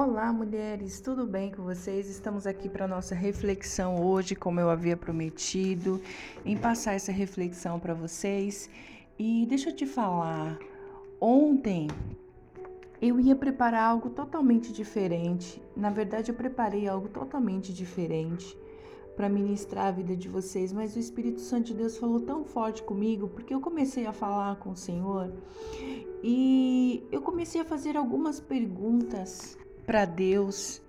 Olá, mulheres, tudo bem com vocês? Estamos aqui para nossa reflexão hoje, como eu havia prometido, em passar essa reflexão para vocês. E deixa eu te falar, ontem eu ia preparar algo totalmente diferente. Na verdade, eu preparei algo totalmente diferente para ministrar a vida de vocês, mas o Espírito Santo de Deus falou tão forte comigo, porque eu comecei a falar com o Senhor e eu comecei a fazer algumas perguntas para Deus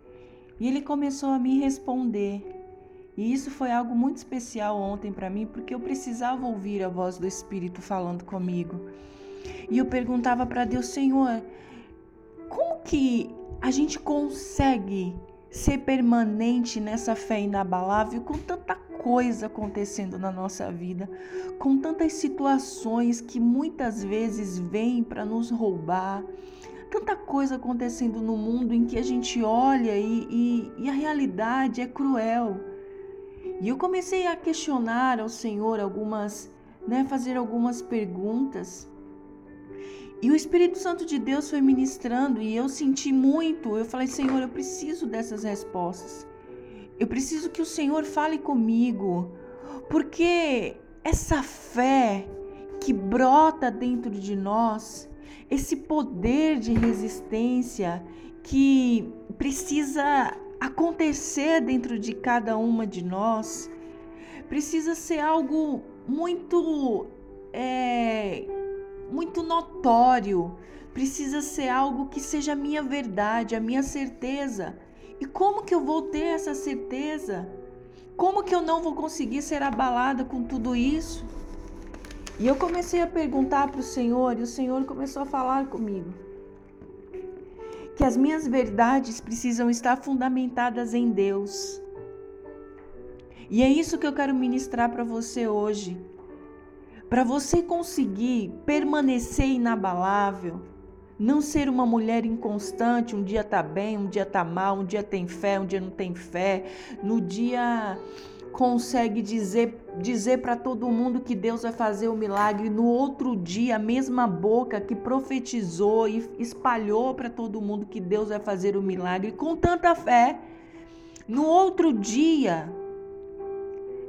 e ele começou a me responder. E isso foi algo muito especial ontem para mim, porque eu precisava ouvir a voz do Espírito falando comigo. E eu perguntava para Deus, Senhor, como que a gente consegue ser permanente nessa fé inabalável com tanta coisa acontecendo na nossa vida, com tantas situações que muitas vezes vêm para nos roubar, tanta coisa acontecendo no mundo em que a gente olha e, e, e a realidade é cruel. E eu comecei a questionar ao Senhor algumas, né, fazer algumas perguntas. E o Espírito Santo de Deus foi ministrando e eu senti muito. Eu falei, Senhor, eu preciso dessas respostas. Eu preciso que o Senhor fale comigo, porque essa fé que brota dentro de nós, esse poder de resistência que precisa acontecer dentro de cada uma de nós, precisa ser algo muito, é, muito notório, precisa ser algo que seja a minha verdade, a minha certeza. E como que eu vou ter essa certeza? Como que eu não vou conseguir ser abalada com tudo isso? E eu comecei a perguntar para o Senhor e o Senhor começou a falar comigo. Que as minhas verdades precisam estar fundamentadas em Deus. E é isso que eu quero ministrar para você hoje. Para você conseguir permanecer inabalável, não ser uma mulher inconstante, um dia tá bem, um dia tá mal, um dia tem fé, um dia não tem fé, no dia consegue dizer dizer para todo mundo que Deus vai fazer o milagre no outro dia, a mesma boca que profetizou e espalhou para todo mundo que Deus vai fazer o milagre com tanta fé, no outro dia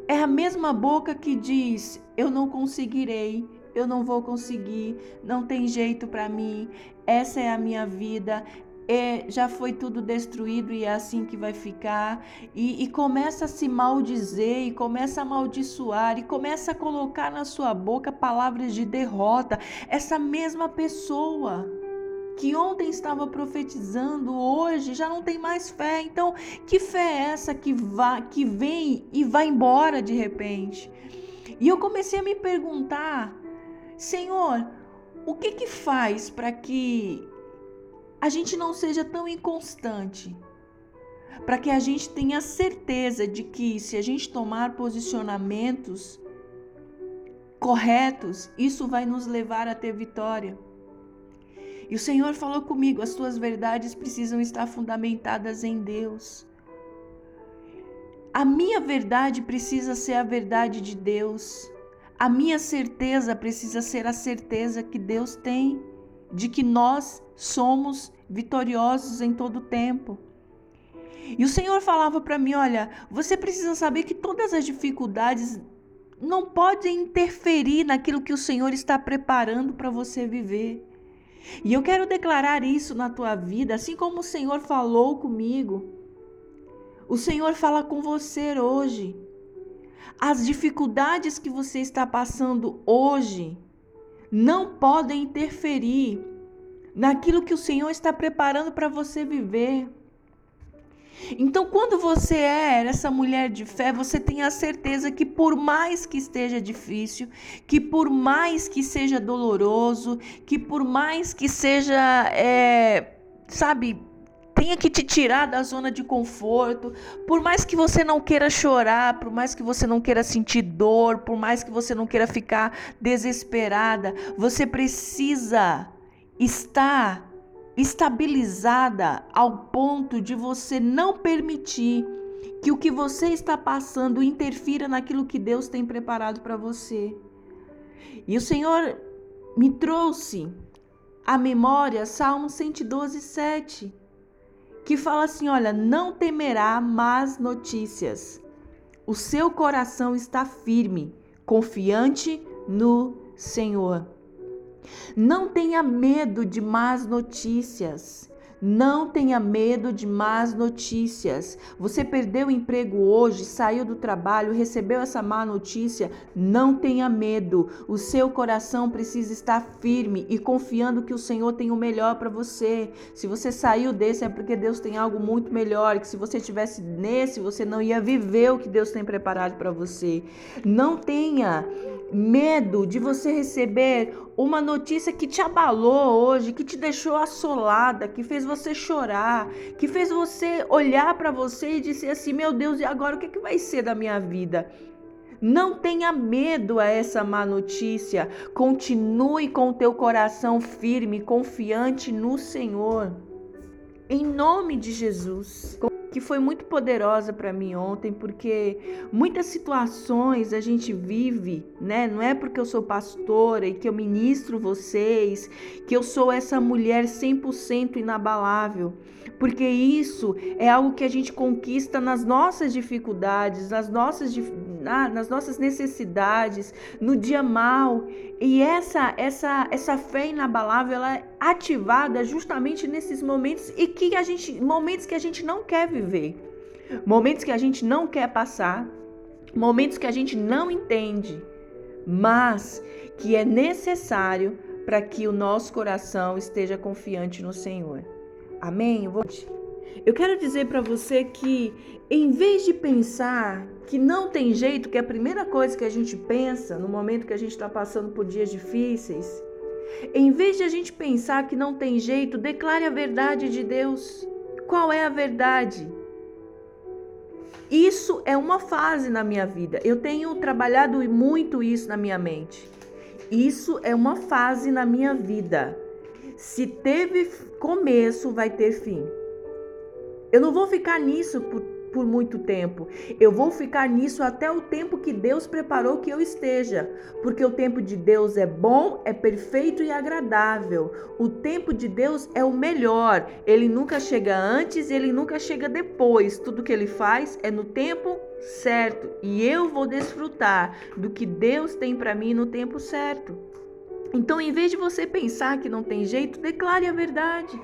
é a mesma boca que diz: eu não conseguirei, eu não vou conseguir, não tem jeito para mim, essa é a minha vida, é, já foi tudo destruído e é assim que vai ficar. E, e começa a se maldizer, e começa a amaldiçoar, e começa a colocar na sua boca palavras de derrota. Essa mesma pessoa que ontem estava profetizando, hoje já não tem mais fé. Então, que fé é essa que, vai, que vem e vai embora de repente? E eu comecei a me perguntar, Senhor, o que que faz para que a gente não seja tão inconstante, para que a gente tenha certeza de que se a gente tomar posicionamentos corretos, isso vai nos levar a ter vitória. E o Senhor falou comigo: as tuas verdades precisam estar fundamentadas em Deus. A minha verdade precisa ser a verdade de Deus. A minha certeza precisa ser a certeza que Deus tem de que nós somos vitoriosos em todo o tempo. E o Senhor falava para mim: olha, você precisa saber que todas as dificuldades não podem interferir naquilo que o Senhor está preparando para você viver. E eu quero declarar isso na tua vida, assim como o Senhor falou comigo. O Senhor fala com você hoje. As dificuldades que você está passando hoje não podem interferir naquilo que o Senhor está preparando para você viver. Então, quando você é essa mulher de fé, você tem a certeza que, por mais que esteja difícil, que por mais que seja doloroso, que por mais que seja, é, sabe, tenha que te tirar da zona de conforto, por mais que você não queira chorar, por mais que você não queira sentir dor, por mais que você não queira ficar desesperada, você precisa está estabilizada ao ponto de você não permitir que o que você está passando interfira naquilo que Deus tem preparado para você. E o Senhor me trouxe à memória Salmo 112, 7, que fala assim: olha, não temerá más notícias. O seu coração está firme, confiante no Senhor. Não tenha medo de más notícias. Não tenha medo de más notícias. Você perdeu o emprego hoje, saiu do trabalho, recebeu essa má notícia. Não tenha medo. O seu coração precisa estar firme e confiando que o Senhor tem o melhor para você. Se você saiu desse é porque Deus tem algo muito melhor. Que se você tivesse nesse, você não ia viver o que Deus tem preparado para você. Não tenha medo de você receber uma notícia que te abalou hoje, que te deixou assolada, que fez você chorar, que fez você olhar para você e dizer assim: meu Deus, e agora o que, é que vai ser da minha vida? Não tenha medo a essa má notícia. Continue com o teu coração firme, confiante no Senhor. Em nome de Jesus que foi muito poderosa para mim ontem, porque muitas situações a gente vive, né? Não é porque eu sou pastora e que eu ministro vocês, que eu sou essa mulher 100% inabalável, porque isso é algo que a gente conquista nas nossas dificuldades, nas nossas, nas nossas necessidades, no dia mal. E essa essa essa fé inabalável ela ativada justamente nesses momentos e que a gente momentos que a gente não quer viver. Momentos que a gente não quer passar, momentos que a gente não entende, mas que é necessário para que o nosso coração esteja confiante no Senhor. Amém? Eu, vou... Eu quero dizer para você que, em vez de pensar que não tem jeito, que é a primeira coisa que a gente pensa no momento que a gente está passando por dias difíceis, em vez de a gente pensar que não tem jeito, declare a verdade de Deus. Qual é a verdade? Isso é uma fase na minha vida. Eu tenho trabalhado muito isso na minha mente. Isso é uma fase na minha vida. Se teve começo, vai ter fim. Eu não vou ficar nisso por por muito tempo. Eu vou ficar nisso até o tempo que Deus preparou que eu esteja, porque o tempo de Deus é bom, é perfeito e agradável. O tempo de Deus é o melhor. Ele nunca chega antes, ele nunca chega depois. Tudo que ele faz é no tempo certo, e eu vou desfrutar do que Deus tem para mim no tempo certo. Então, em vez de você pensar que não tem jeito, declare a verdade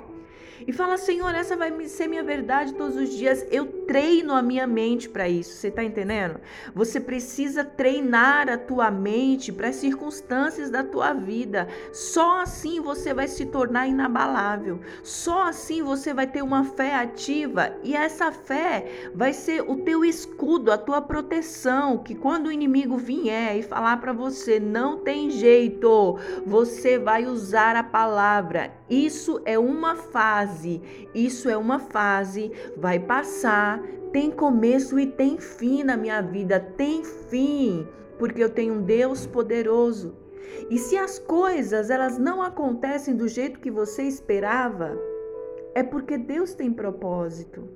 e fala: Senhor, essa vai ser minha verdade todos os dias. Eu treino a minha mente para isso. Você está entendendo? Você precisa treinar a tua mente para as circunstâncias da tua vida. Só assim você vai se tornar inabalável. Só assim você vai ter uma fé ativa e essa fé vai ser o teu escudo, a tua proteção, que quando o inimigo vier e falar para você não tem jeito, você vai usar a palavra. Isso é uma fase. Isso é uma fase, vai passar, tem começo e tem fim na minha vida, tem fim, porque eu tenho um Deus poderoso. E se as coisas elas não acontecem do jeito que você esperava, é porque Deus tem propósito.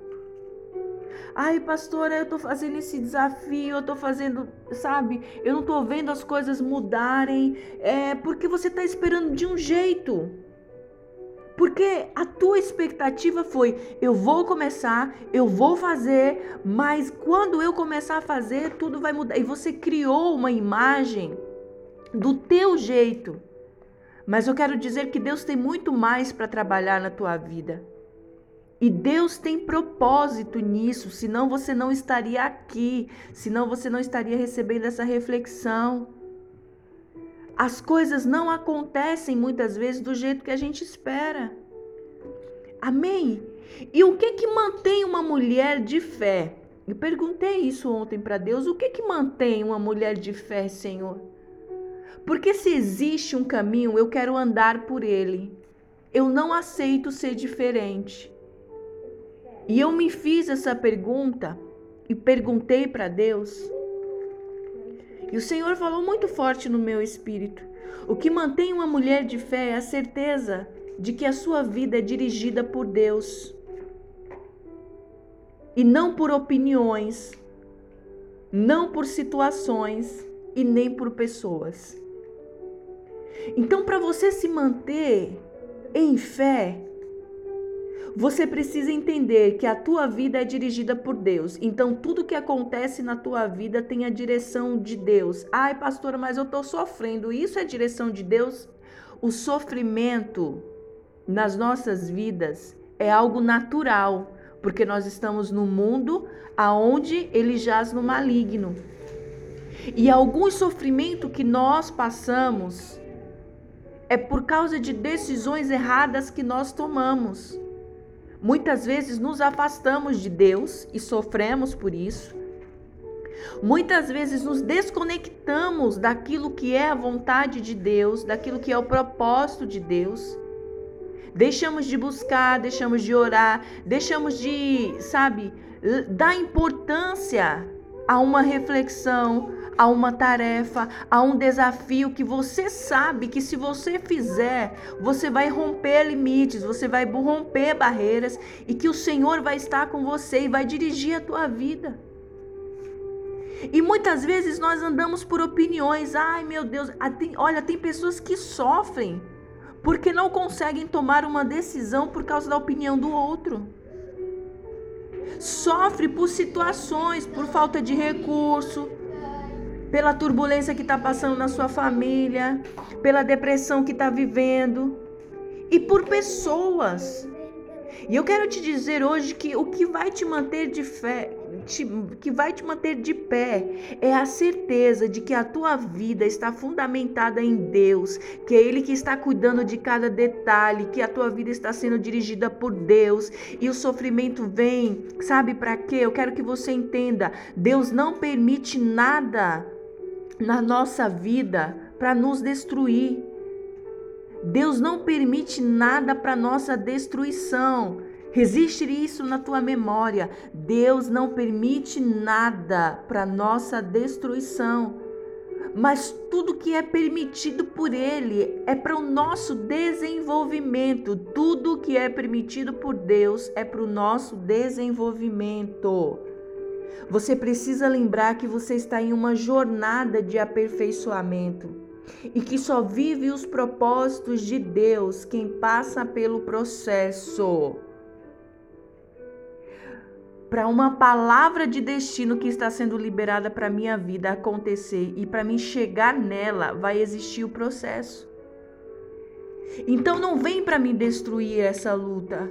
Ai, pastora, eu tô fazendo esse desafio, eu tô fazendo, sabe? Eu não tô vendo as coisas mudarem. É porque você tá esperando de um jeito. Porque a tua expectativa foi: eu vou começar, eu vou fazer, mas quando eu começar a fazer, tudo vai mudar. E você criou uma imagem do teu jeito. Mas eu quero dizer que Deus tem muito mais para trabalhar na tua vida. E Deus tem propósito nisso, senão você não estaria aqui, senão você não estaria recebendo essa reflexão. As coisas não acontecem muitas vezes do jeito que a gente espera. Amém? E o que que mantém uma mulher de fé? Eu perguntei isso ontem para Deus. O que que mantém uma mulher de fé, Senhor? Porque se existe um caminho, eu quero andar por ele. Eu não aceito ser diferente. E eu me fiz essa pergunta e perguntei para Deus e o Senhor falou muito forte no meu espírito. O que mantém uma mulher de fé é a certeza de que a sua vida é dirigida por Deus e não por opiniões, não por situações e nem por pessoas. Então, para você se manter em fé, Você precisa entender que a tua vida é dirigida por Deus. Então tudo que acontece na tua vida tem a direção de Deus. Ai, pastora, mas eu tô sofrendo. Isso é direção de Deus? O sofrimento nas nossas vidas é algo natural, porque nós estamos no mundo aonde ele jaz no maligno. E algum sofrimento que nós passamos é por causa de decisões erradas que nós tomamos. Muitas vezes nos afastamos de Deus e sofremos por isso. Muitas vezes nos desconectamos daquilo que é a vontade de Deus, daquilo que é o propósito de Deus. Deixamos de buscar, deixamos de orar, deixamos de, sabe, dar importância a uma reflexão, a uma tarefa, a um desafio que você sabe que se você fizer, você vai romper limites, você vai romper barreiras e que o Senhor vai estar com você e vai dirigir a tua vida. E muitas vezes nós andamos por opiniões. Ai, meu Deus, olha, tem pessoas que sofrem porque não conseguem tomar uma decisão por causa da opinião do outro. Sofre por situações, por falta de recurso, pela turbulência que está passando na sua família, pela depressão que está vivendo e por pessoas. E eu quero te dizer hoje que o que vai te manter de fé, te, que vai te manter de pé é a certeza de que a tua vida está fundamentada em Deus, que é Ele que está cuidando de cada detalhe, que a tua vida está sendo dirigida por Deus e o sofrimento vem, sabe para quê? Eu quero que você entenda: Deus não permite nada na nossa vida para nos destruir. Deus não permite nada para nossa destruição. Resiste isso na tua memória. Deus não permite nada para nossa destruição. Mas tudo que é permitido por Ele é para o nosso desenvolvimento. Tudo que é permitido por Deus é para o nosso desenvolvimento. Você precisa lembrar que você está em uma jornada de aperfeiçoamento e que só vive os propósitos de Deus quem passa pelo processo. Para uma palavra de destino que está sendo liberada para minha vida acontecer e para mim chegar nela, vai existir o processo. Então não vem para me destruir essa luta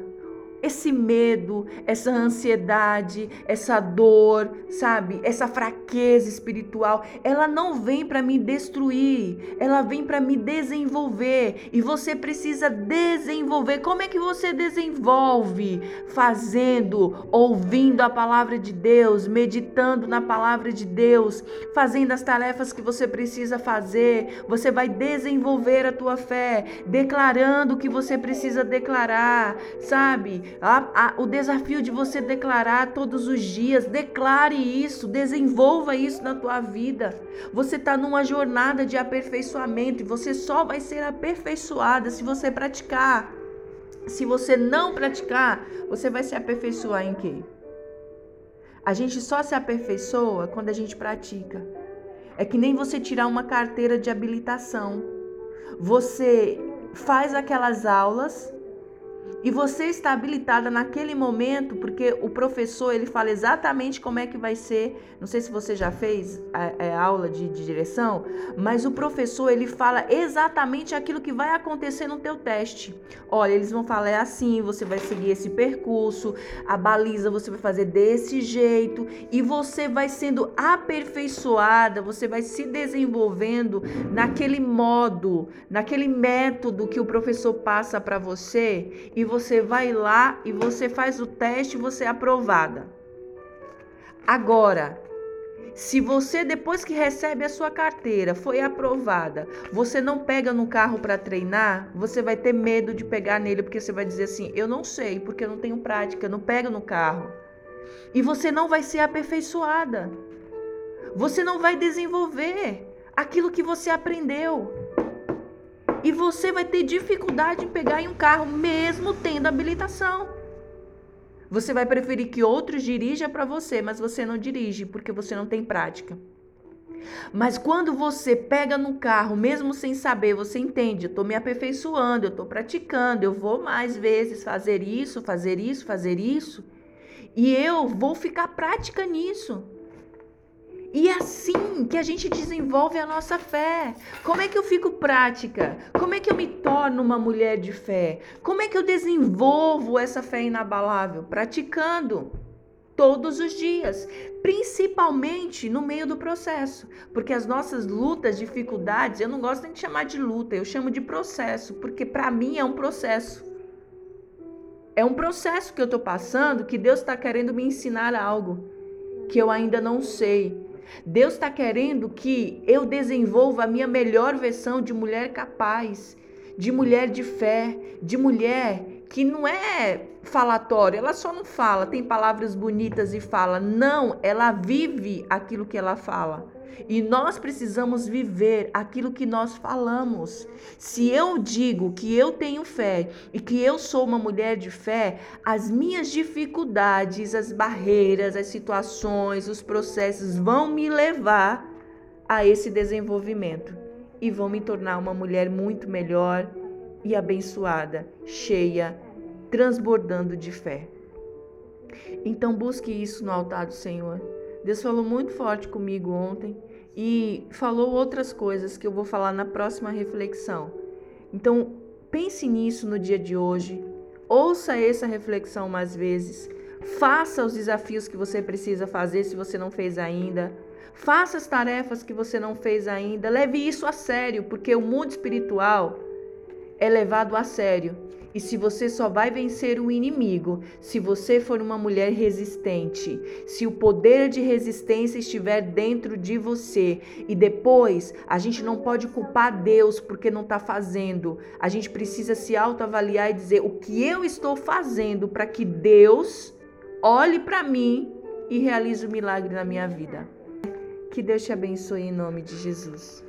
esse medo, essa ansiedade, essa dor, sabe? Essa fraqueza espiritual, ela não vem para me destruir, ela vem para me desenvolver. E você precisa desenvolver. Como é que você desenvolve? Fazendo, ouvindo a palavra de Deus, meditando na palavra de Deus, fazendo as tarefas que você precisa fazer. Você vai desenvolver a tua fé, declarando o que você precisa declarar, sabe? O desafio de você declarar todos os dias, declare isso, desenvolva isso na tua vida. Você está numa jornada de aperfeiçoamento e você só vai ser aperfeiçoada se você praticar. Se você não praticar, você vai se aperfeiçoar em quê? A gente só se aperfeiçoa quando a gente pratica. É que nem você tirar uma carteira de habilitação. Você faz aquelas aulas e você está habilitada naquele momento, porque o professor ele fala exatamente como é que vai ser. Não sei se você já fez a, a é, aula de, de, direção, mas o professor ele fala exatamente aquilo que vai acontecer no teu teste. Olha, eles vão falar é assim, você vai seguir esse percurso, a baliza você vai fazer desse jeito e você vai sendo aperfeiçoada, você vai se desenvolvendo naquele modo, naquele método que o professor passa para você e você vai lá e você faz o teste e você é aprovada. Agora, se você depois que recebe a sua carteira foi aprovada, você não pega no carro para treinar, você vai ter medo de pegar nele porque você vai dizer assim: "Eu não sei, porque eu não tenho prática, não pego no carro". E você não vai ser aperfeiçoada. Você não vai desenvolver aquilo que você aprendeu. E você vai ter dificuldade em pegar em um carro, mesmo tendo habilitação. Você vai preferir que outros dirijam para você, mas você não dirige porque você não tem prática. Mas quando você pega no carro, mesmo sem saber, você entende, eu estou me aperfeiçoando, eu estou praticando, eu vou mais vezes fazer isso, fazer isso, fazer isso, e eu vou ficar prática nisso. E é assim que a gente desenvolve a nossa fé. Como é que eu fico prática? Como é que eu me torno uma mulher de fé? Como é que eu desenvolvo essa fé inabalável? Praticando todos os dias, principalmente no meio do processo, porque as nossas lutas, dificuldades, eu não gosto nem de chamar de luta, eu chamo de processo, porque para mim é um processo. É um processo que eu estou passando que Deus está querendo me ensinar algo que eu ainda não sei. Deus está querendo que eu desenvolva a minha melhor versão de mulher capaz, de mulher de fé, de mulher que não é falatório, ela só não fala, tem palavras bonitas e fala. Não, ela vive aquilo que ela fala. E nós precisamos viver aquilo que nós falamos. Se eu digo que eu tenho fé e que eu sou uma mulher de fé, as minhas dificuldades, as barreiras, as situações, os processos vão me levar a esse desenvolvimento e vão me tornar uma mulher muito melhor e abençoada, cheia, transbordando de fé. Então busque isso no altar do Senhor. Deus falou muito forte comigo ontem e falou outras coisas que eu vou falar na próxima reflexão. Então, pense nisso no dia de hoje. Ouça essa reflexão mais vezes. Faça os desafios que você precisa fazer se você não fez ainda. Faça as tarefas que você não fez ainda. Leve isso a sério, porque o mundo espiritual é levado a sério e se você só vai vencer o inimigo se você for uma mulher resistente, se o poder de resistência estiver dentro de você. E depois, a gente não pode culpar Deus porque não está fazendo. A gente precisa se autoavaliar e dizer o que eu estou fazendo para que Deus olhe para mim e realize o um milagre na minha vida. Que Deus te abençoe em nome de Jesus.